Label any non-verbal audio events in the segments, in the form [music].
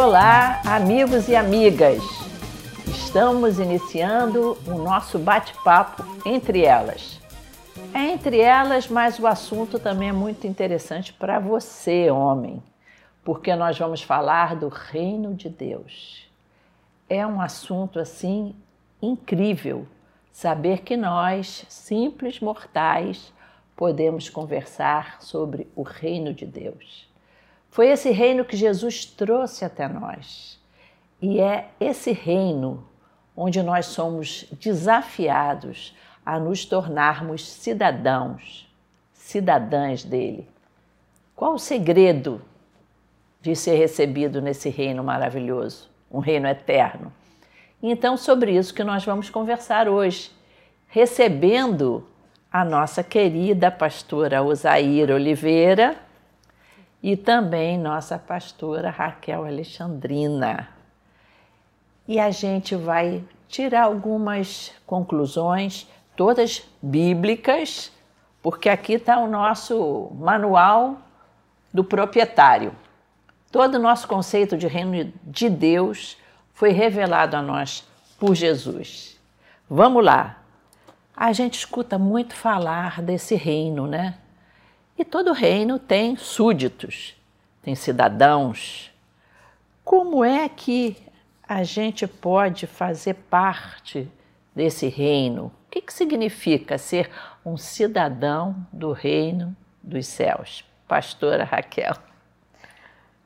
Olá, amigos e amigas! Estamos iniciando o nosso bate-papo entre elas. É entre elas, mas o assunto também é muito interessante para você, homem, porque nós vamos falar do reino de Deus. É um assunto assim incrível saber que nós, simples mortais, podemos conversar sobre o reino de Deus. Foi esse reino que Jesus trouxe até nós. E é esse reino onde nós somos desafiados a nos tornarmos cidadãos, cidadãs dele. Qual o segredo de ser recebido nesse reino maravilhoso, um reino eterno? Então, sobre isso que nós vamos conversar hoje, recebendo a nossa querida pastora Osair Oliveira e também nossa pastora Raquel Alexandrina. E a gente vai tirar algumas conclusões, todas bíblicas, porque aqui está o nosso manual do proprietário. Todo o nosso conceito de reino de Deus foi revelado a nós por Jesus. Vamos lá. A gente escuta muito falar desse reino, né? E todo reino tem súditos, tem cidadãos. Como é que a gente pode fazer parte desse reino? O que, que significa ser um cidadão do reino dos céus? Pastora Raquel.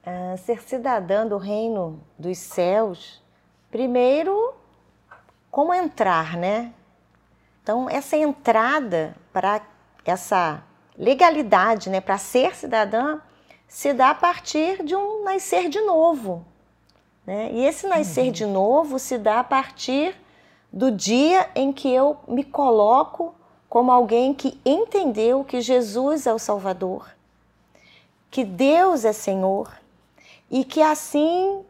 Uh, ser cidadã do reino dos céus Primeiro, como entrar, né? Então, essa entrada para essa legalidade, né, para ser cidadã, se dá a partir de um nascer de novo. Né? E esse nascer uhum. de novo se dá a partir do dia em que eu me coloco como alguém que entendeu que Jesus é o Salvador, que Deus é Senhor e que assim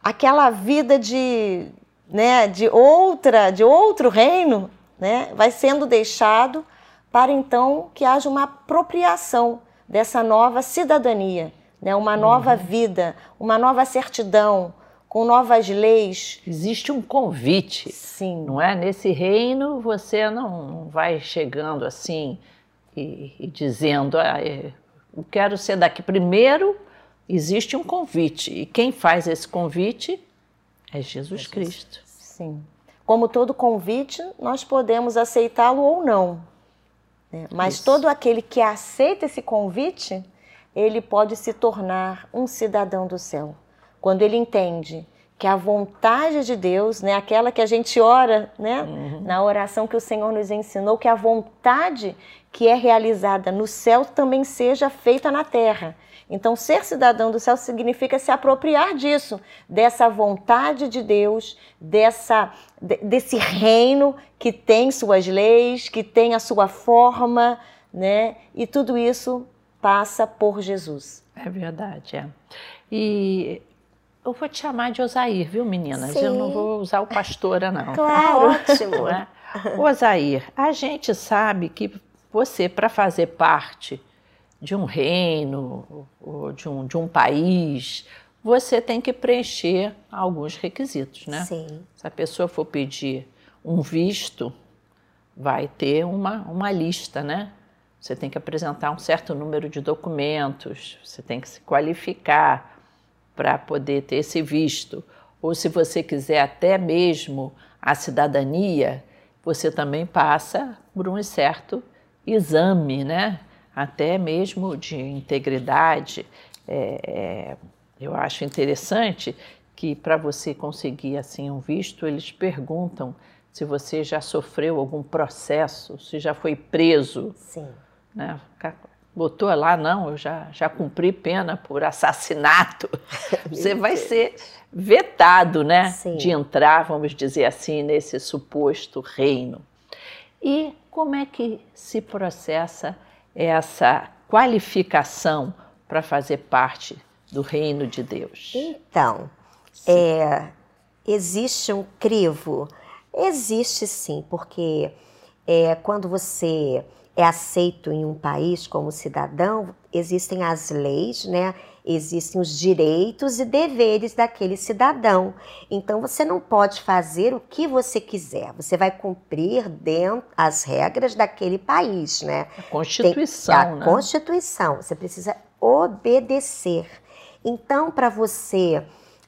aquela vida de, né, de outra, de outro reino, né, vai sendo deixado para então que haja uma apropriação dessa nova cidadania, né, uma nova uhum. vida, uma nova certidão, com novas leis. Existe um convite. Sim. Não é? Nesse reino você não vai chegando assim e, e dizendo, ah, eu quero ser daqui. Primeiro existe um convite e quem faz esse convite é Jesus, Jesus. Cristo. Sim. Como todo convite, nós podemos aceitá-lo ou não. Né? Mas Isso. todo aquele que aceita esse convite, ele pode se tornar um cidadão do céu. Quando ele entende que a vontade de Deus, né, aquela que a gente ora, né, uhum. na oração que o Senhor nos ensinou, que a vontade que é realizada no céu também seja feita na terra. Então, ser cidadão do céu significa se apropriar disso, dessa vontade de Deus, dessa, desse reino que tem suas leis, que tem a sua forma, né? E tudo isso passa por Jesus. É verdade, é. E eu vou te chamar de Osair, viu, meninas? Sim. Eu não vou usar o pastora, não. [laughs] Claro, ótimo. É? Osair, a gente sabe que você, para fazer parte de um reino ou de um, de um país, você tem que preencher alguns requisitos, né? Sim. Se a pessoa for pedir um visto, vai ter uma, uma lista, né? Você tem que apresentar um certo número de documentos, você tem que se qualificar para poder ter esse visto. Ou se você quiser até mesmo a cidadania, você também passa por um certo exame, né? Até mesmo de integridade. É, é, eu acho interessante que para você conseguir assim um visto, eles perguntam se você já sofreu algum processo, se já foi preso. Sim. Né? Botou lá, não, eu já, já cumpri pena por assassinato. [laughs] você vai ser vetado né, Sim. de entrar, vamos dizer assim, nesse suposto reino. E como é que se processa essa qualificação para fazer parte do reino de Deus? Então, é, existe um crivo? Existe sim, porque é, quando você é aceito em um país como cidadão, existem as leis, né? Existem os direitos e deveres daquele cidadão. Então você não pode fazer o que você quiser. Você vai cumprir dentro as regras daquele país, né? A Constituição, Tem, a né? Constituição. Você precisa obedecer. Então, para você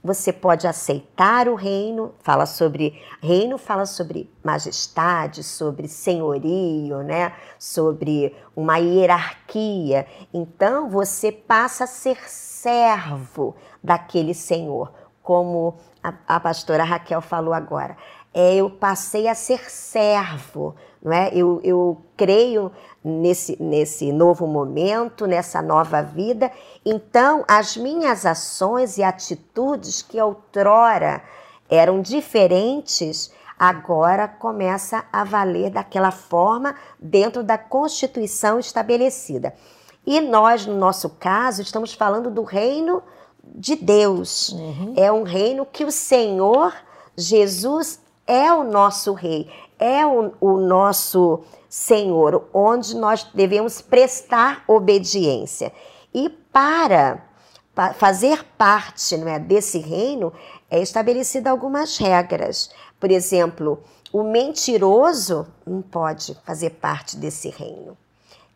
você pode aceitar o reino, fala sobre reino, fala sobre majestade, sobre senhorio, né? Sobre uma hierarquia. Então você passa a ser servo daquele senhor, como a, a pastora Raquel falou agora. É, eu passei a ser servo, não é? Eu, eu creio nesse, nesse novo momento, nessa nova vida. Então, as minhas ações e atitudes que outrora eram diferentes, agora começa a valer daquela forma dentro da Constituição estabelecida. E nós, no nosso caso, estamos falando do reino de Deus. Uhum. É um reino que o Senhor Jesus é o nosso rei, é o, o nosso Senhor, onde nós devemos prestar obediência. E para fazer parte não é, desse reino, é estabelecida algumas regras. Por exemplo, o mentiroso não pode fazer parte desse reino.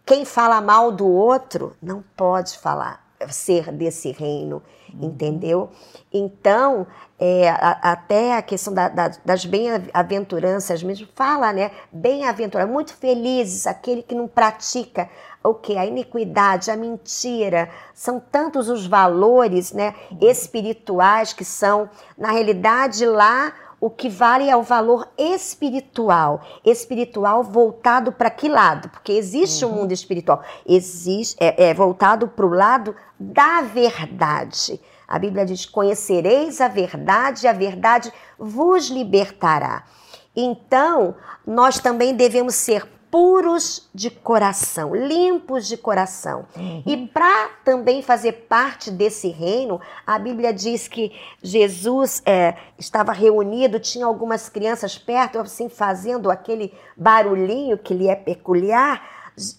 Quem fala mal do outro não pode falar, ser desse reino, uhum. entendeu? Então, é, a, até a questão da, da, das bem-aventuranças mesmo, fala, né? Bem-aventurado, muito felizes aquele que não pratica o que? A iniquidade, a mentira, são tantos os valores né, espirituais que são, na realidade, lá o que vale é o valor espiritual. Espiritual voltado para que lado? Porque existe uhum. um mundo espiritual. Existe, é, é voltado para o lado da verdade. A Bíblia diz: Conhecereis a verdade, e a verdade vos libertará. Então, nós também devemos ser puros de coração, limpos de coração. Uhum. E para também fazer parte desse reino, a Bíblia diz que Jesus é, estava reunido, tinha algumas crianças perto, assim, fazendo aquele barulhinho que lhe é peculiar.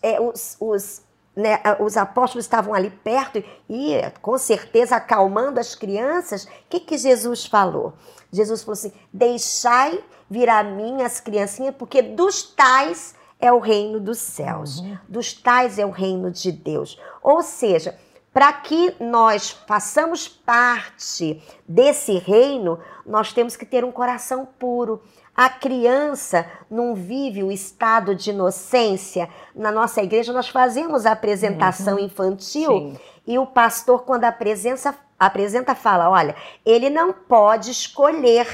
É, os, os né, os apóstolos estavam ali perto e, com certeza, acalmando as crianças. O que, que Jesus falou? Jesus falou assim: Deixai vir a mim as criancinhas, porque dos tais é o reino dos céus, uhum. dos tais é o reino de Deus. Ou seja, para que nós façamos parte desse reino, nós temos que ter um coração puro. A criança não vive o estado de inocência. Na nossa igreja, nós fazemos a apresentação uhum. infantil Sim. e o pastor, quando apresenta, apresenta, fala: olha, ele não pode escolher,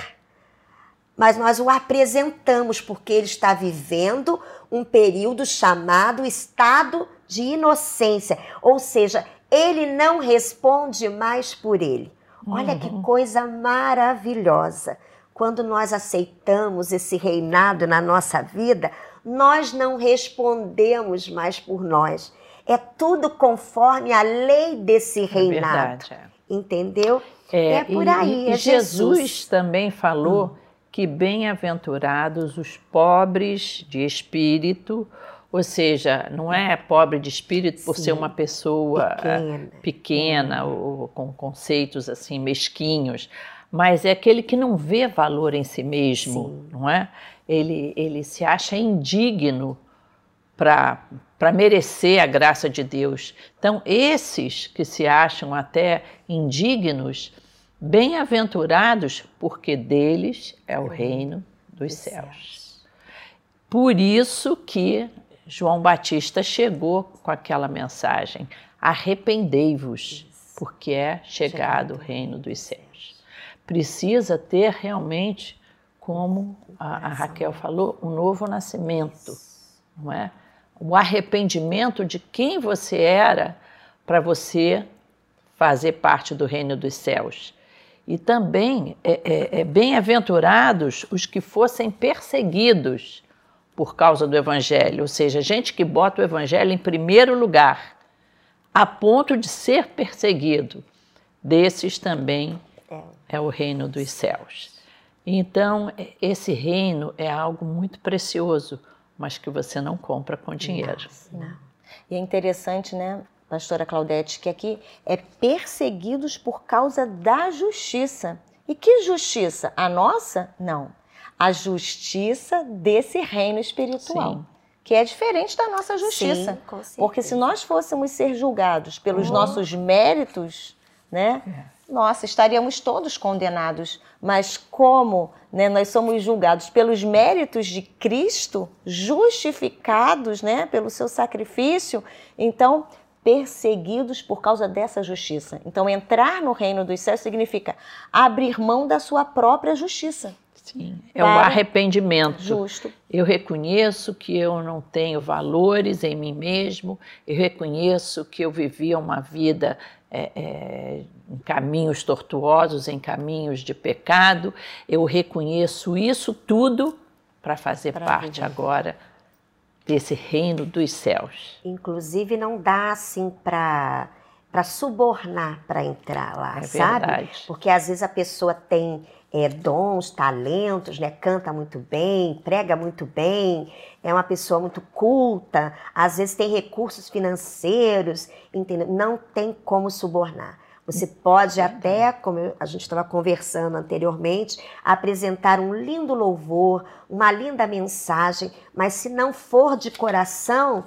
mas nós o apresentamos porque ele está vivendo um período chamado estado de inocência. Ou seja, ele não responde mais por ele. Olha uhum. que coisa maravilhosa quando nós aceitamos esse reinado na nossa vida, nós não respondemos mais por nós. É tudo conforme a lei desse é reinado. É verdade, Entendeu? É, é por aí. E, é Jesus. Jesus também falou hum. Que bem-aventurados os pobres de espírito, ou seja, não é pobre de espírito por Sim, ser uma pessoa pequena, pequena ou com conceitos assim mesquinhos, mas é aquele que não vê valor em si mesmo, Sim. não é? Ele, ele se acha indigno para merecer a graça de Deus. Então, esses que se acham até indignos, bem-aventurados, porque deles é o reino dos céus. Por isso que João Batista chegou com aquela mensagem: arrependei-vos, porque é chegado o reino dos céus precisa ter realmente, como a, a Raquel falou, um novo nascimento, não é? O arrependimento de quem você era para você fazer parte do reino dos céus. E também é, é, é bem-aventurados os que fossem perseguidos por causa do Evangelho, ou seja, gente que bota o Evangelho em primeiro lugar, a ponto de ser perseguido. Desses também é. é o reino dos céus. Então, esse reino é algo muito precioso, mas que você não compra com dinheiro. Não, não. E é interessante, né? Pastora Claudete, que aqui é perseguidos por causa da justiça. E que justiça? A nossa? Não. A justiça desse reino espiritual. Sim. Que é diferente da nossa justiça. Sim, Porque se nós fôssemos ser julgados pelos nossos méritos, né? É nossa, estaríamos todos condenados. Mas como né, nós somos julgados pelos méritos de Cristo, justificados né, pelo seu sacrifício, então perseguidos por causa dessa justiça. Então, entrar no reino dos céus significa abrir mão da sua própria justiça. Sim, é o arrependimento. Justo. Eu reconheço que eu não tenho valores em mim mesmo, eu reconheço que eu vivia uma vida é, é, em caminhos tortuosos, em caminhos de pecado. Eu reconheço isso tudo para fazer pra parte viver. agora desse reino dos céus. Inclusive, não dá assim para para subornar para entrar lá, é sabe? Verdade. Porque às vezes a pessoa tem é, dons, talentos, né? canta muito bem, prega muito bem, é uma pessoa muito culta, às vezes tem recursos financeiros, entendeu? Não tem como subornar. Você pode até, como a gente estava conversando anteriormente, apresentar um lindo louvor, uma linda mensagem, mas se não for de coração,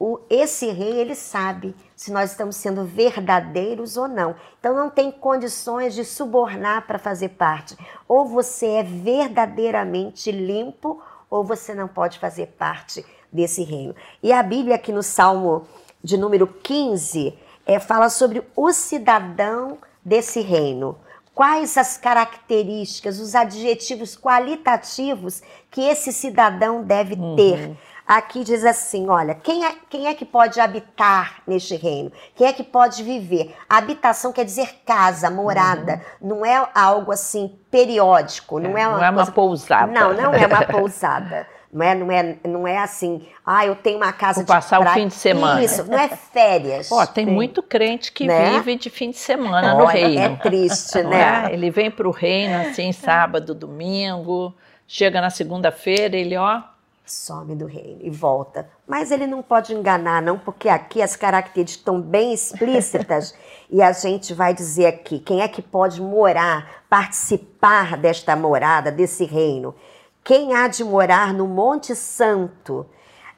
o, esse rei ele sabe se nós estamos sendo verdadeiros ou não. Então não tem condições de subornar para fazer parte. Ou você é verdadeiramente limpo, ou você não pode fazer parte desse reino. E a Bíblia aqui no Salmo de número 15 é, fala sobre o cidadão desse reino. Quais as características, os adjetivos qualitativos que esse cidadão deve ter? Uhum. Aqui diz assim: olha, quem é, quem é que pode habitar neste reino? Quem é que pode viver? habitação quer dizer casa, morada. Uhum. Não é algo assim periódico. Não é, é uma, não é uma pousada. Não, não é uma [laughs] pousada. Não é, não é, não é assim, ah, eu tenho uma casa Vou de passar praia. o fim de semana. Isso, não é férias. Ó, tem Sim. muito crente que né? vive de fim de semana Olha, no reino. É triste, né? É? Ele vem para o reino assim, sábado, domingo, chega na segunda-feira, ele, ó, some do reino e volta. Mas ele não pode enganar, não, porque aqui as características estão bem explícitas [laughs] e a gente vai dizer aqui quem é que pode morar, participar desta morada, desse reino. Quem há de morar no Monte Santo?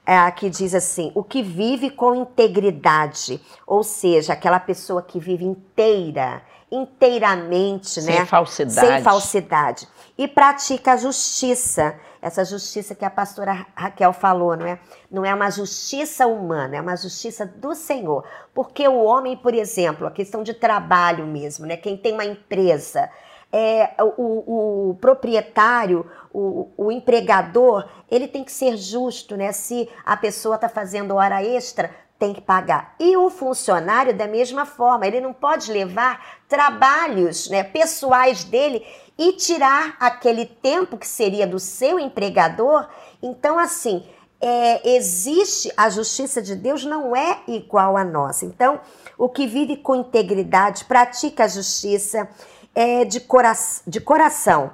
É, aqui diz assim: o que vive com integridade, ou seja, aquela pessoa que vive inteira, inteiramente, sem né? falsidade. Sem falsidade. E pratica a justiça essa justiça que a pastora Raquel falou, não é? Não é uma justiça humana, é uma justiça do Senhor. Porque o homem, por exemplo, a questão de trabalho mesmo, né? Quem tem uma empresa, é, o, o proprietário, o, o, empregador, ele tem que ser justo, né? Se a pessoa está fazendo hora extra, tem que pagar. E o funcionário, da mesma forma, ele não pode levar trabalhos né, pessoais dele e tirar aquele tempo que seria do seu empregador. Então, assim, é, existe a justiça de Deus não é igual à nossa. Então, o que vive com integridade, pratica a justiça, é de, cora de coração,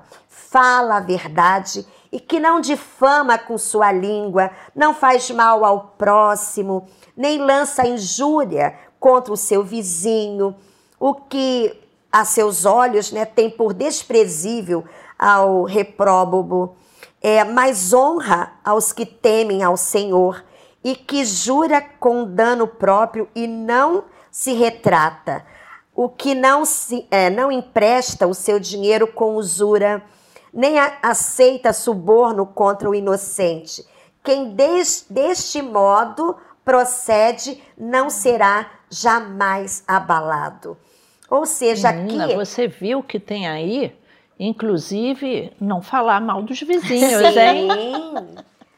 fala a verdade e que não difama com sua língua, não faz mal ao próximo, nem lança injúria contra o seu vizinho, o que a seus olhos né, tem por desprezível ao repróbobo, é, mas honra aos que temem ao Senhor e que jura com dano próprio e não se retrata, o que não, se, é, não empresta o seu dinheiro com usura, nem aceita suborno contra o inocente. Quem des, deste modo procede não será jamais abalado. Ou seja, Menina, aqui. Você viu que tem aí, inclusive, não falar mal dos vizinhos, Sim. hein?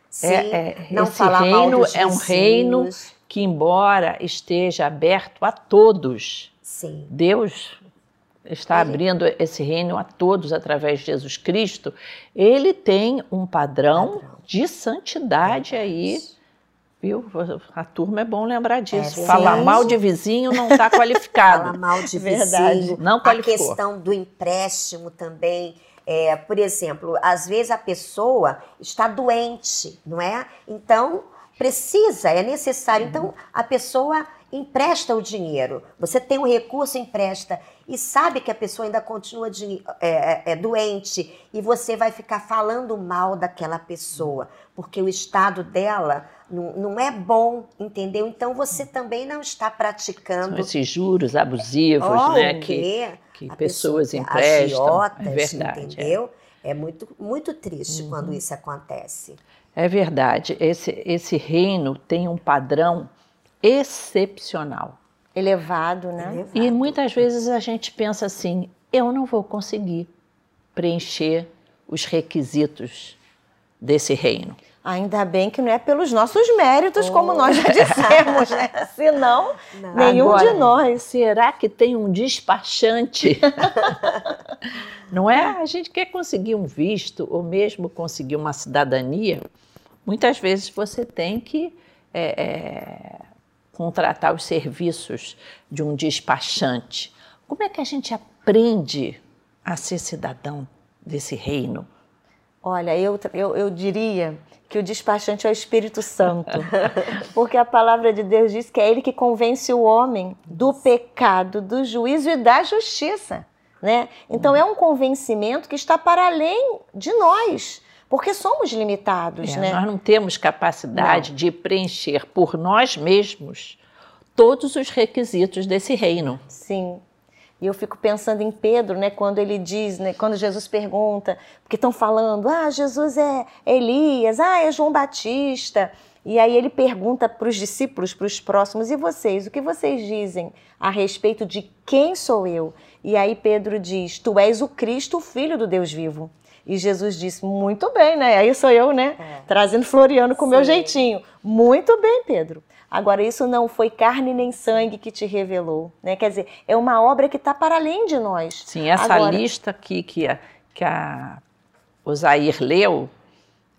Sim, é, é, não esse falar reino mal dos é um reino que, embora esteja aberto a todos, Sim. Deus está ele... abrindo esse reino a todos através de Jesus Cristo. Ele tem um padrão, padrão. de santidade é aí Viu? A turma é bom lembrar disso. É, Falar mal de vizinho não está [laughs] qualificado. Falar mal de Verdade. vizinho. Não qualificou. A questão do empréstimo também. É, por exemplo, às vezes a pessoa está doente, não é? Então, precisa, é necessário. Então, a pessoa empresta o dinheiro. Você tem um recurso, empresta. E sabe que a pessoa ainda continua de, é, é, é, doente. E você vai ficar falando mal daquela pessoa. Porque o estado dela não, não é bom, entendeu? Então você também não está praticando. São esses juros abusivos, oh, né? Que, que pessoas emprestam. Agiotas, é verdade. É. Entendeu? É, é muito, muito triste uhum. quando isso acontece. É verdade. Esse, esse reino tem um padrão excepcional. Elevado, né? Elevado. E muitas vezes a gente pensa assim: eu não vou conseguir preencher os requisitos desse reino. Ainda bem que não é pelos nossos méritos, oh. como nós já dissemos, né? [laughs] Senão, não. nenhum Agora, de nós. Será que tem um despachante? [laughs] não é? A gente quer conseguir um visto ou mesmo conseguir uma cidadania. Muitas vezes você tem que é, é, contratar os serviços de um despachante. Como é que a gente aprende a ser cidadão desse reino? Olha, eu, eu, eu diria que o despachante é o Espírito Santo. [laughs] Porque a palavra de Deus diz que é ele que convence o homem do pecado, do juízo e da justiça. Né? Então é um convencimento que está para além de nós, porque somos limitados. É, né? Nós não temos capacidade não. de preencher por nós mesmos todos os requisitos desse reino. Sim. E eu fico pensando em Pedro, né, quando ele diz, né, quando Jesus pergunta, porque estão falando, ah, Jesus é Elias, ah, é João Batista. E aí ele pergunta para os discípulos, para os próximos, e vocês, o que vocês dizem a respeito de quem sou eu? E aí Pedro diz, tu és o Cristo, o Filho do Deus vivo. E Jesus disse, muito bem, né? Aí sou eu, né? É. Trazendo Floriano com o meu jeitinho. Muito bem, Pedro. Agora, isso não foi carne nem sangue que te revelou, né? Quer dizer, é uma obra que está para além de nós. Sim, essa Agora, lista aqui que a, que a Osair leu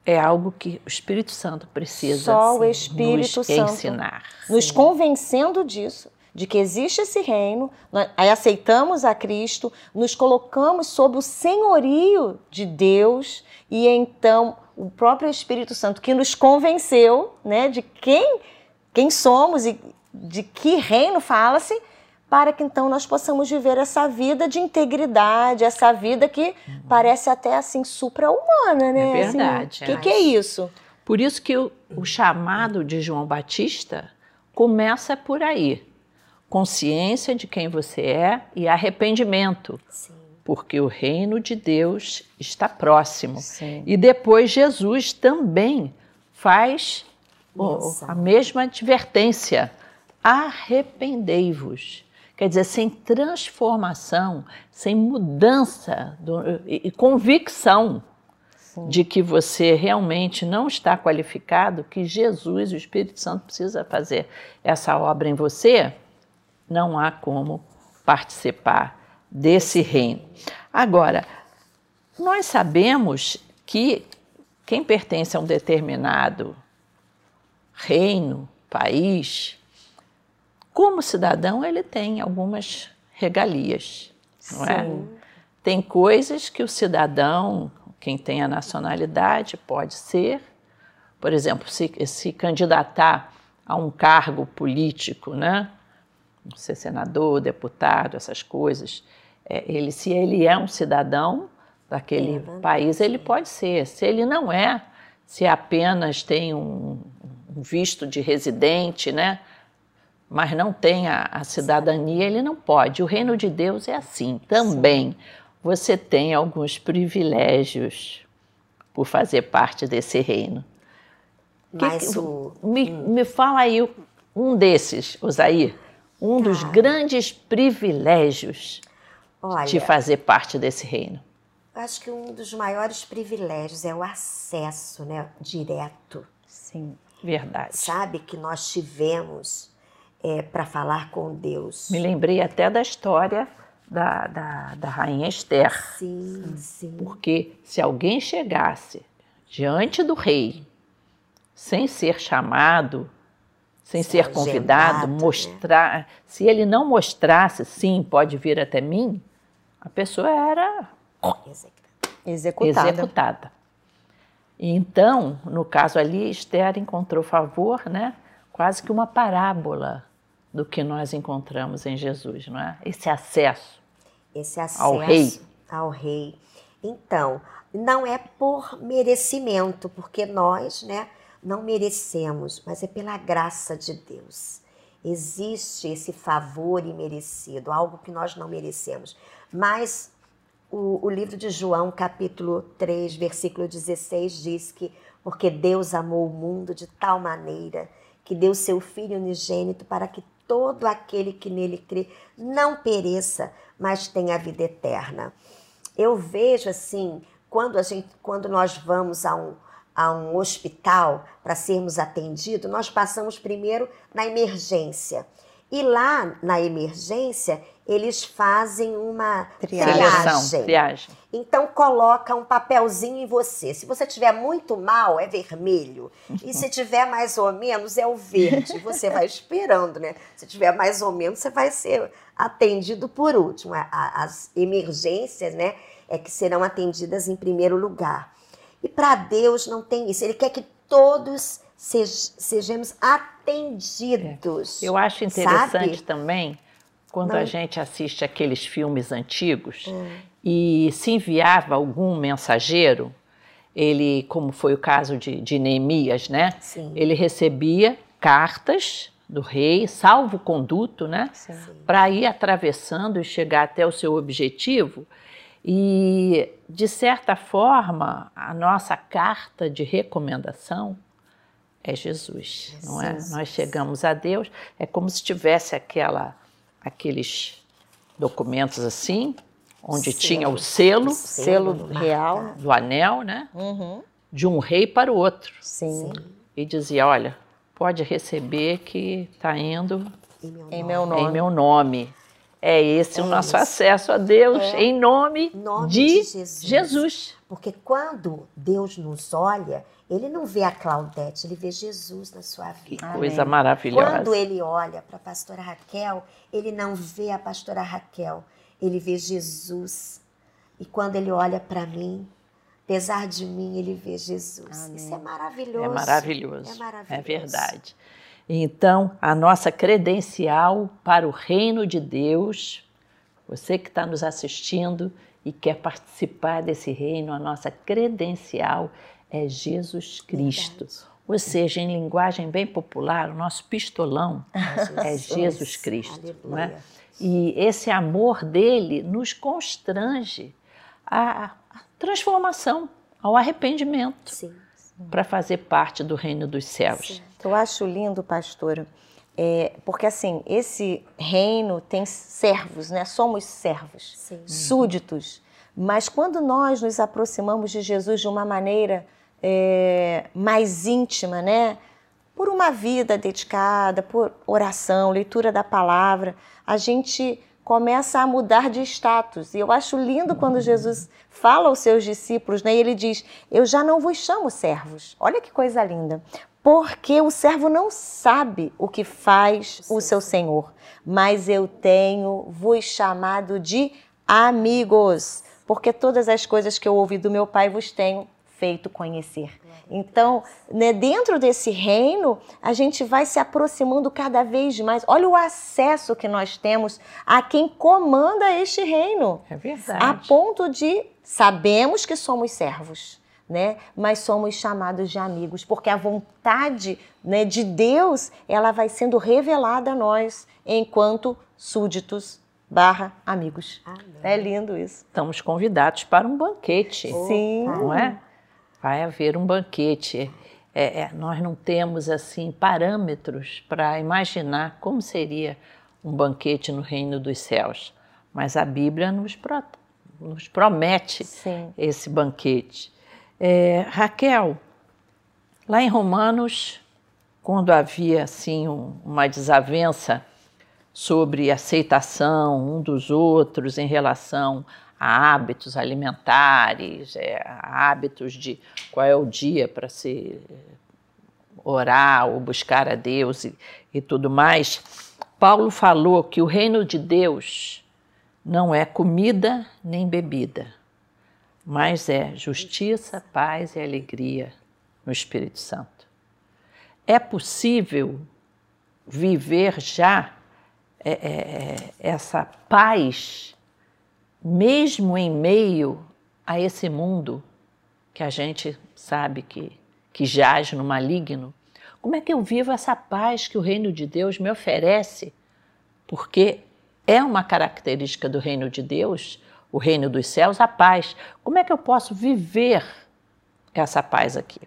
é algo que o Espírito Santo precisa Só o Espírito nos Santo ensinar. Nos Sim. convencendo disso, de que existe esse reino, aí aceitamos a Cristo, nos colocamos sob o senhorio de Deus e então o próprio Espírito Santo que nos convenceu, né, de quem quem somos e de que reino fala-se, para que então nós possamos viver essa vida de integridade, essa vida que uhum. parece até assim supra-humana, né? É verdade. O assim, é. que, que, é isso? Por isso que o, o chamado de João Batista começa por aí. Consciência de quem você é e arrependimento. Sim. Porque o reino de Deus está próximo. Sim. E depois Jesus também faz a mesma advertência: arrependei-vos. Quer dizer, sem transformação, sem mudança do, e, e, convicção Sim. de que você realmente não está qualificado, que Jesus, o Espírito Santo, precisa fazer essa obra em você, não há como participar desse reino. Agora, nós sabemos que quem pertence a um determinado reino, país, como cidadão ele tem algumas regalias, não é? Sim. é? Tem coisas que o cidadão, quem tem a nacionalidade, pode ser, por exemplo, se, se candidatar a um cargo político, né? Ser senador, deputado, essas coisas. É, ele, se ele é um cidadão daquele é, país, ele pode ser. Se ele não é, se apenas tem um, um visto de residente, né? Mas não tem a, a, cidadania, ele não pode. O reino de Deus é assim também. Sim. Você tem alguns privilégios por fazer parte desse reino. Mas que, o... me, me fala aí um desses, Osair, um dos grandes privilégios Olha, de fazer parte desse reino. Acho que um dos maiores privilégios é o acesso né, direto. Sim. Verdade. Sabe que nós tivemos é, para falar com Deus. Me lembrei até da história da, da, da rainha Esther. Sim, sim. Porque se alguém chegasse diante do rei sem ser chamado, sem ser, convidado, agendado, né? mostrar, né? se ele não mostrasse, sim, pode vir até mim, a pessoa era executada. executada. Então, no caso ali, Esther encontrou favor, né? Quase que uma parábola do que nós encontramos em Jesus, não é? Esse acesso, Esse acesso ao rei. ao rei. Então, não é por merecimento, porque nós, né, não merecemos, mas é pela graça de Deus. Existe esse favor imerecido, algo que nós não merecemos. Mas o, o livro de João, capítulo 3, versículo 16, diz que porque Deus amou o mundo de tal maneira que deu seu Filho unigênito para que todo aquele que nele crê não pereça, mas tenha a vida eterna. Eu vejo assim, quando, a gente, quando nós vamos a um, a um hospital para sermos atendidos, nós passamos primeiro na emergência. E lá na emergência, eles fazem uma triagem. triagem. Então coloca um papelzinho em você. Se você tiver muito mal, é vermelho. E se tiver mais ou menos, é o verde. Você vai esperando, né? Se tiver mais ou menos, você vai ser atendido por último. As emergências, né, é que serão atendidas em primeiro lugar. E para Deus não tem isso. Ele quer que todos sej- sejamos atendidos. Eu acho interessante Sabe? também quando Não. a gente assiste aqueles filmes antigos e se enviava algum mensageiro, ele, como foi o caso de, de Neemias, né? Sim. Ele recebia cartas do rei, salvo conduto, né? Para ir atravessando e chegar até o seu objetivo. E, de certa forma, a nossa carta de recomendação é Jesus, não é? Nós chegamos a Deus, é como se tivesse aquela, aqueles documentos assim, onde tinha o selo Selo marcado. real. do anel, né? Uhum. De um rei para o outro. Sim. E dizia, olha, pode receber que está indo Em meu nome. em meu nome. É esse o nosso acesso a Deus, em nome, Nome de, de Jesus. Jesus. Porque quando Deus nos olha, ele não vê a Claudete, ele vê Jesus na sua Que vida. coisa maravilhosa. Quando ele olha para a pastora Raquel, ele não vê a pastora Raquel, ele vê Jesus. E quando ele olha para mim, apesar de mim, ele vê Jesus. Amém. Isso é maravilhoso. É maravilhoso. É maravilhoso. É verdade. Então, a nossa credencial para o reino de Deus, você que está nos assistindo e quer participar desse reino, a nossa credencial é Jesus Cristo. Ou seja, em linguagem bem popular, o nosso pistolão [laughs] é Jesus Cristo. Não é? E esse amor dele nos constrange à à transformação, ao arrependimento Sim. Para fazer parte do reino dos céus. Eu acho lindo, pastora, é, porque assim, esse reino tem servos, né? Somos servos, Sim. súditos. Mas quando nós nos aproximamos de Jesus de uma maneira é, mais íntima, né? Por uma vida dedicada, por oração, leitura da palavra, a gente começa a mudar de status. E eu acho lindo quando Jesus fala aos seus discípulos, né? E ele diz: Eu já não vos chamo servos. Olha que coisa linda. Porque o servo não sabe o que faz o seu senhor, mas eu tenho vos chamado de amigos, porque todas as coisas que eu ouvi do meu pai vos tenho feito conhecer. Então, né, dentro desse reino, a gente vai se aproximando cada vez mais. Olha o acesso que nós temos a quem comanda este reino. É verdade. A ponto de sabemos que somos servos, né? Mas somos chamados de amigos, porque a vontade né, de Deus ela vai sendo revelada a nós enquanto súditos barra amigos. É lindo isso. Estamos convidados para um banquete, Sim. não é? Vai haver um banquete. É, é, nós não temos assim parâmetros para imaginar como seria um banquete no reino dos céus, mas a Bíblia nos, pro- nos promete Sim. esse banquete. É, Raquel, lá em Romanos, quando havia assim um- uma desavença sobre aceitação um dos outros em relação hábitos alimentares, é, hábitos de qual é o dia para se orar ou buscar a Deus e, e tudo mais, Paulo falou que o reino de Deus não é comida nem bebida, mas é justiça, paz e alegria no Espírito Santo. É possível viver já é, é, é essa paz, mesmo em meio a esse mundo que a gente sabe que, que jaz no maligno? Como é que eu vivo essa paz que o reino de Deus me oferece? Porque é uma característica do reino de Deus, o reino dos céus, a paz. Como é que eu posso viver essa paz aqui?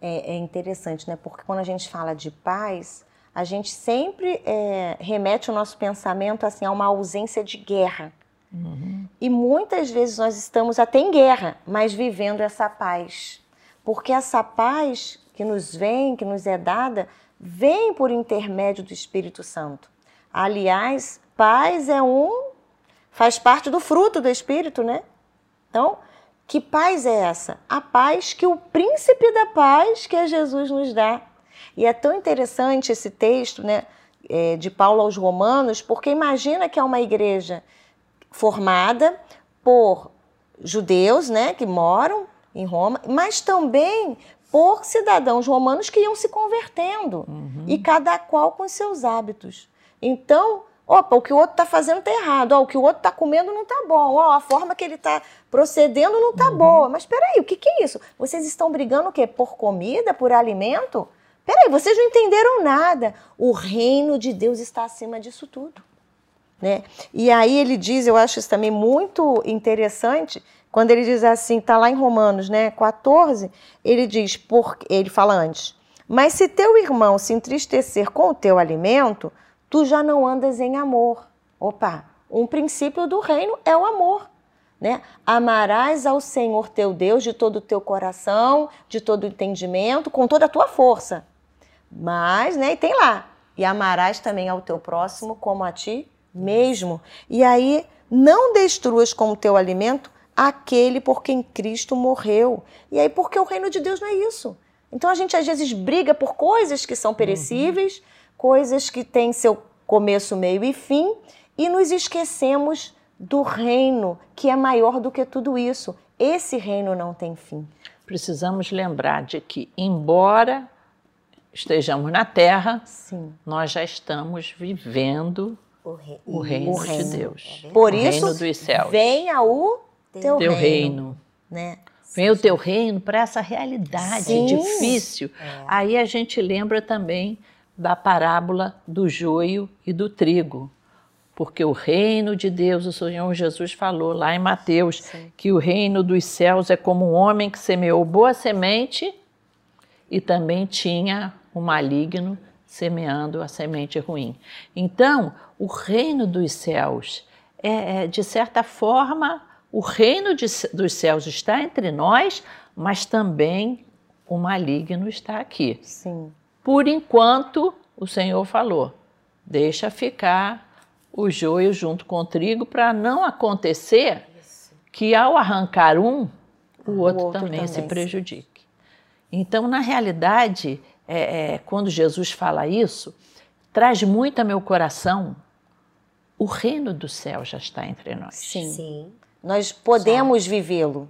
É, é interessante, né? Porque quando a gente fala de paz, a gente sempre é, remete o nosso pensamento assim, a uma ausência de guerra. Uhum. E muitas vezes nós estamos até em guerra, mas vivendo essa paz. Porque essa paz que nos vem, que nos é dada, vem por intermédio do Espírito Santo. Aliás, paz é um faz parte do fruto do Espírito, né? Então, que paz é essa? A paz que o príncipe da paz, que é Jesus, nos dá. E é tão interessante esse texto, né, é, de Paulo aos Romanos, porque imagina que é uma igreja formada por judeus, né, que moram em Roma, mas também por cidadãos romanos que iam se convertendo, uhum. e cada qual com seus hábitos. Então, opa, o que o outro está fazendo está errado, ó, o que o outro está comendo não está bom, ó, a forma que ele está procedendo não está uhum. boa. Mas peraí, o que, que é isso? Vocês estão brigando o quê? Por comida, por alimento? Peraí, vocês não entenderam nada. O reino de Deus está acima disso tudo. Né? E aí ele diz, eu acho isso também muito interessante, quando ele diz assim, está lá em Romanos né, 14, ele diz, por, ele fala antes, mas se teu irmão se entristecer com o teu alimento, tu já não andas em amor. Opa, um princípio do reino é o amor. Né? Amarás ao Senhor teu Deus de todo o teu coração, de todo o entendimento, com toda a tua força. Mas, né, e tem lá, e amarás também ao teu próximo como a ti mesmo. E aí, não destruas como teu alimento aquele por quem Cristo morreu. E aí, porque o reino de Deus não é isso. Então a gente às vezes briga por coisas que são perecíveis, uhum. coisas que têm seu começo, meio e fim, e nos esquecemos do reino que é maior do que tudo isso. Esse reino não tem fim. Precisamos lembrar de que, embora estejamos na terra, Sim. nós já estamos vivendo o, rei, o reino, o reino de Deus. É Por isso, reino dos céus. venha o teu, teu reino. reino. Né? Vem o teu reino para essa realidade Sim. difícil. É. Aí a gente lembra também da parábola do joio e do trigo. Porque o reino de Deus, o Senhor Jesus falou lá em Mateus, Sim. que o reino dos céus é como um homem que semeou boa semente e também tinha o um maligno semeando a semente ruim. Então, o reino dos céus é, é de certa forma, o reino de, dos céus está entre nós, mas também o maligno está aqui. Sim. Por enquanto, o Senhor falou: deixa ficar o joio junto com o trigo para não acontecer que ao arrancar um, o outro, o outro também, também, se prejudique. Então, na realidade, é, é, quando Jesus fala isso, traz muito a meu coração o reino do céu já está entre nós. Sim. Sim. Nós podemos vivê-lo.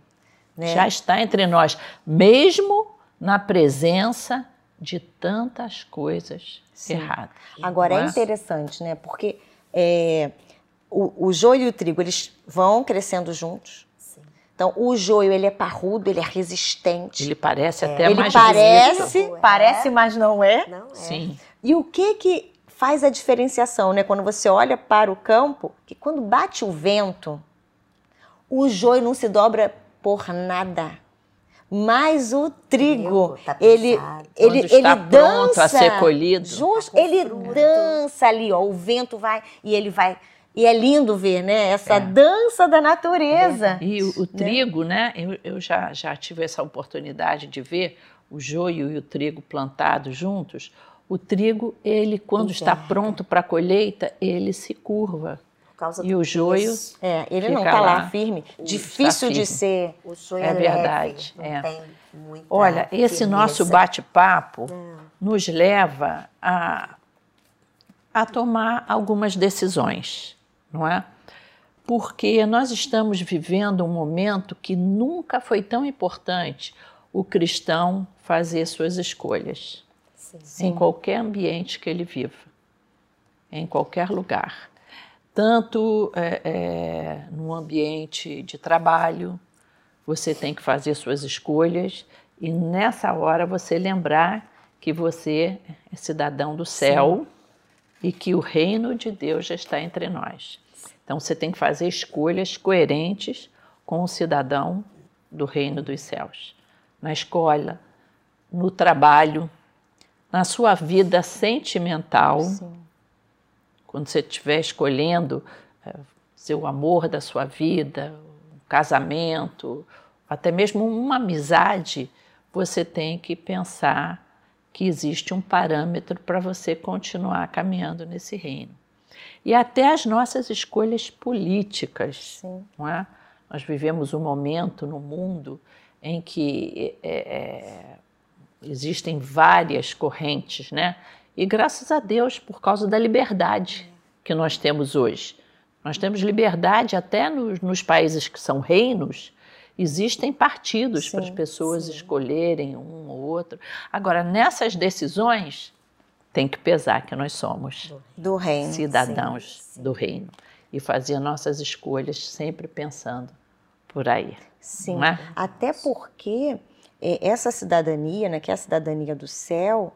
Né? Já está entre nós, mesmo na presença de tantas coisas Sim. erradas. Agora é? é? interessante, né? Porque é, o, o joio e o trigo eles vão crescendo juntos. Então, o joio, ele é parrudo, ele é resistente. Ele parece é. até ele mais parece, bonito. parece, mas não é. Não é. Sim. E o que que faz a diferenciação, né? Quando você olha para o campo, que quando bate o vento, o joio não se dobra por nada. Mas o trigo, tá ele, ele, ele, está ele dança. a ser colhido. Justo, tá ele dança ali, ó. O vento vai e ele vai. E é lindo ver, né? Essa é. dança da natureza. E o, o né? trigo, né? Eu, eu já, já tive essa oportunidade de ver o joio e o trigo plantados juntos. O trigo, ele, quando está pronto para a colheita, ele se curva causa e o joio é, ele não está lá, firme, difícil firme. de ser. O joio é, é verdade. Leve, é. Olha, esse firmeza. nosso bate-papo é. nos leva a, a tomar algumas decisões, não é? porque nós estamos vivendo um momento que nunca foi tão importante o cristão fazer suas escolhas Sim. em qualquer ambiente que ele viva, em qualquer lugar, tanto é, é, no ambiente de trabalho, você tem que fazer suas escolhas e nessa hora você lembrar que você é cidadão do céu Sim. E que o reino de Deus já está entre nós. Então você tem que fazer escolhas coerentes com o cidadão do reino dos céus. Na escola, no trabalho, na sua vida sentimental. Sim. Quando você estiver escolhendo é, seu amor da sua vida, um casamento, até mesmo uma amizade, você tem que pensar que existe um parâmetro para você continuar caminhando nesse reino. E até as nossas escolhas políticas. Sim. Não é? Nós vivemos um momento no mundo em que é, é, existem várias correntes, né? E graças a Deus, por causa da liberdade que nós temos hoje. Nós temos liberdade até nos, nos países que são reinos, existem partidos sim, para as pessoas sim. escolherem um ou outro. Agora, nessas decisões, tem que pesar que nós somos do reino, cidadãos sim, do reino e fazer nossas escolhas sempre pensando por aí. Sim, é? até porque é, essa cidadania, né, que é a cidadania do céu,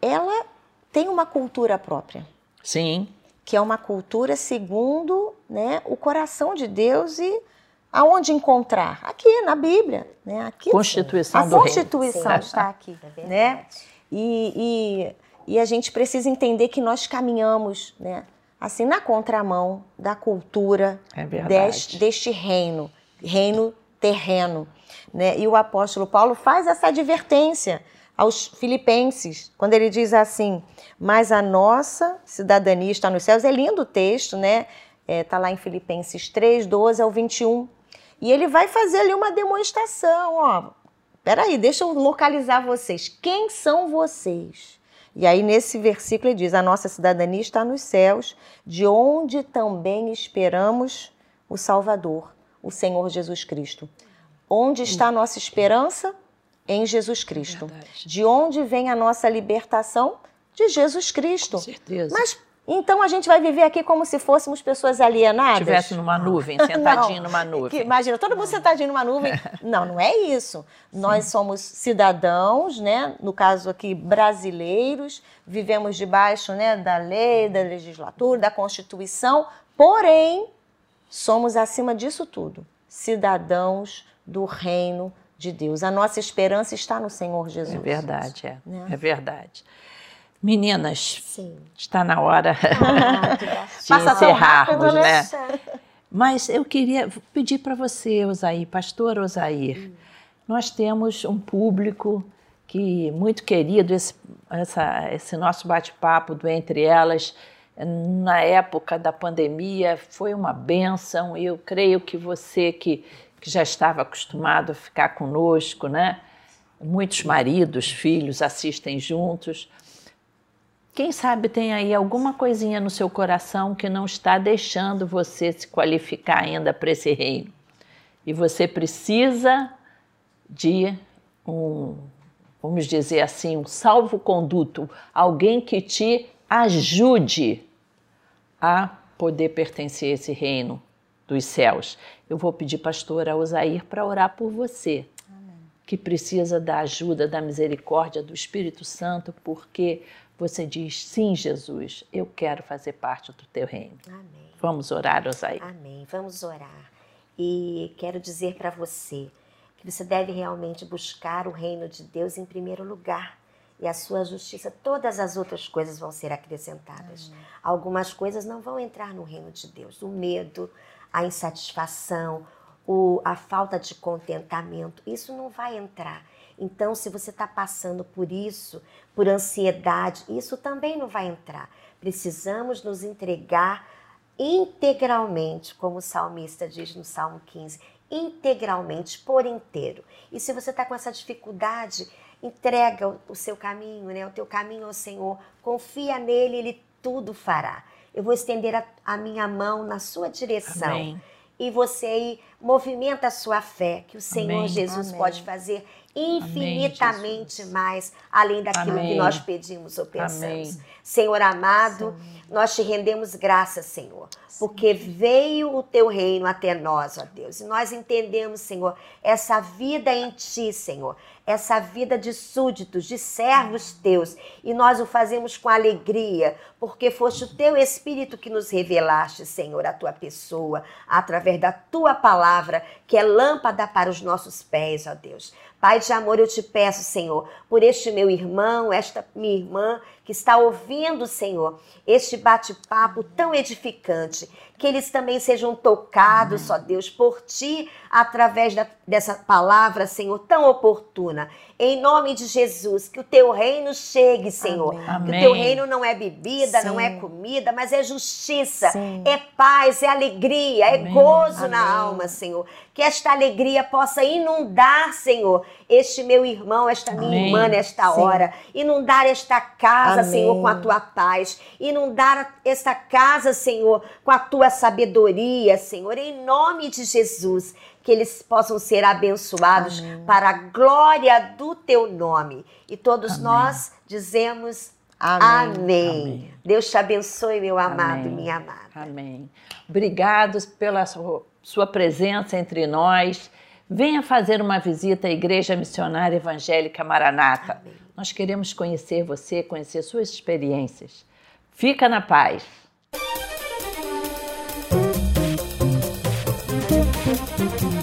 ela tem uma cultura própria. Sim. Que é uma cultura segundo né, o coração de Deus e aonde encontrar? Aqui na Bíblia, né? Aqui, Constituição a do Constituição reino. está aqui, [laughs] é né? E, e, e, a gente precisa entender que nós caminhamos, né? Assim na contramão da cultura é deste, deste reino, reino terreno. Né? E o apóstolo Paulo faz essa advertência aos filipenses, quando ele diz assim: Mas a nossa cidadania está nos céus. É lindo o texto, né? Está é, tá lá em Filipenses 3, 12 ao 21. E ele vai fazer ali uma demonstração, ó. Peraí, deixa eu localizar vocês. Quem são vocês? E aí, nesse versículo, ele diz: A nossa cidadania está nos céus, de onde também esperamos o Salvador, o Senhor Jesus Cristo. Onde está a nossa esperança? Em Jesus Cristo. É de onde vem a nossa libertação? De Jesus Cristo. Com certeza. Mas então a gente vai viver aqui como se fôssemos pessoas alienadas? Estivesse numa nuvem, [laughs] sentadinho numa nuvem. Que, imagina, todo mundo sentadinho numa nuvem. [laughs] Não, não é isso. Sim. Nós somos cidadãos, né? No caso aqui, brasileiros, vivemos debaixo né, da lei, da legislatura, da Constituição, porém, somos acima disso tudo, cidadãos do reino de Deus. A nossa esperança está no Senhor Jesus. É verdade, é. Né? É verdade. Meninas, Sim. está na hora ah, [laughs] de encerrarmos, né? né? Mas eu queria pedir para você, Osair, pastor Osair, hum. nós temos um público que muito querido, esse, essa, esse nosso bate-papo do Entre Elas, na época da pandemia, foi uma benção. Eu creio que você que, que já estava acostumado a ficar conosco, né? Muitos maridos, filhos assistem juntos. Quem sabe tem aí alguma coisinha no seu coração que não está deixando você se qualificar ainda para esse reino. E você precisa de um, vamos dizer assim, um salvo-conduto, alguém que te ajude a poder pertencer a esse reino dos céus. Eu vou pedir pastora Osair para orar por você, Amém. que precisa da ajuda, da misericórdia do Espírito Santo, porque você diz: sim, Jesus, eu quero fazer parte do teu reino. Amém. Vamos orar, Osaí. Amém. Vamos orar. E quero dizer para você que você deve realmente buscar o reino de Deus em primeiro lugar e a sua justiça. Todas as outras coisas vão ser acrescentadas. Amém. Algumas coisas não vão entrar no reino de Deus. O medo, a insatisfação, o, a falta de contentamento, isso não vai entrar. Então, se você está passando por isso, por ansiedade, isso também não vai entrar. Precisamos nos entregar integralmente, como o salmista diz no Salmo 15, integralmente, por inteiro. E se você está com essa dificuldade, entrega o seu caminho, né? o teu caminho ao Senhor, confia nele, ele tudo fará. eu vou estender a, a minha mão na sua direção. Amém. E você aí movimenta a sua fé, que o Senhor Amém. Jesus Amém. pode fazer infinitamente Jesus. mais, além daquilo Amém. que nós pedimos ou pensamos. Amém. Senhor amado, nós te rendemos graças, Senhor, porque veio o teu reino até nós, ó Deus. E nós entendemos, Senhor, essa vida em ti, Senhor, essa vida de súditos, de servos teus, e nós o fazemos com alegria, porque foste o teu Espírito que nos revelaste, Senhor, a tua pessoa, através da tua palavra, que é lâmpada para os nossos pés, ó Deus. Pai de amor, eu te peço, Senhor, por este meu irmão, esta minha irmã que está ouvindo, Senhor, este bate-papo tão edificante, que eles também sejam tocados, ó Deus, por ti, através da- dessa palavra, Senhor, tão oportuna. Em nome de Jesus, que o teu reino chegue, Senhor. Amém. Que o teu reino não é bebida, não é Sim. comida, mas é justiça, Sim. é paz, é alegria, é Amém. gozo na Amém. alma, Senhor. Que esta alegria possa inundar, Senhor, este meu irmão, esta minha Amém. irmã nesta Sim. hora. Inundar esta casa, Amém. Senhor, com a tua paz. Inundar esta casa, Senhor, com a tua sabedoria, Senhor. Em nome de Jesus. Que eles possam ser abençoados Amém. para a glória do teu nome. E todos nós dizemos Amém. Amém. Amém. Deus te abençoe, meu amado e Amém. minha amada. Amém. Obrigados pela su- sua presença entre nós. Venha fazer uma visita à Igreja Missionária Evangélica Maranata. Nós queremos conhecer você, conhecer suas experiências. Fica na paz. Thank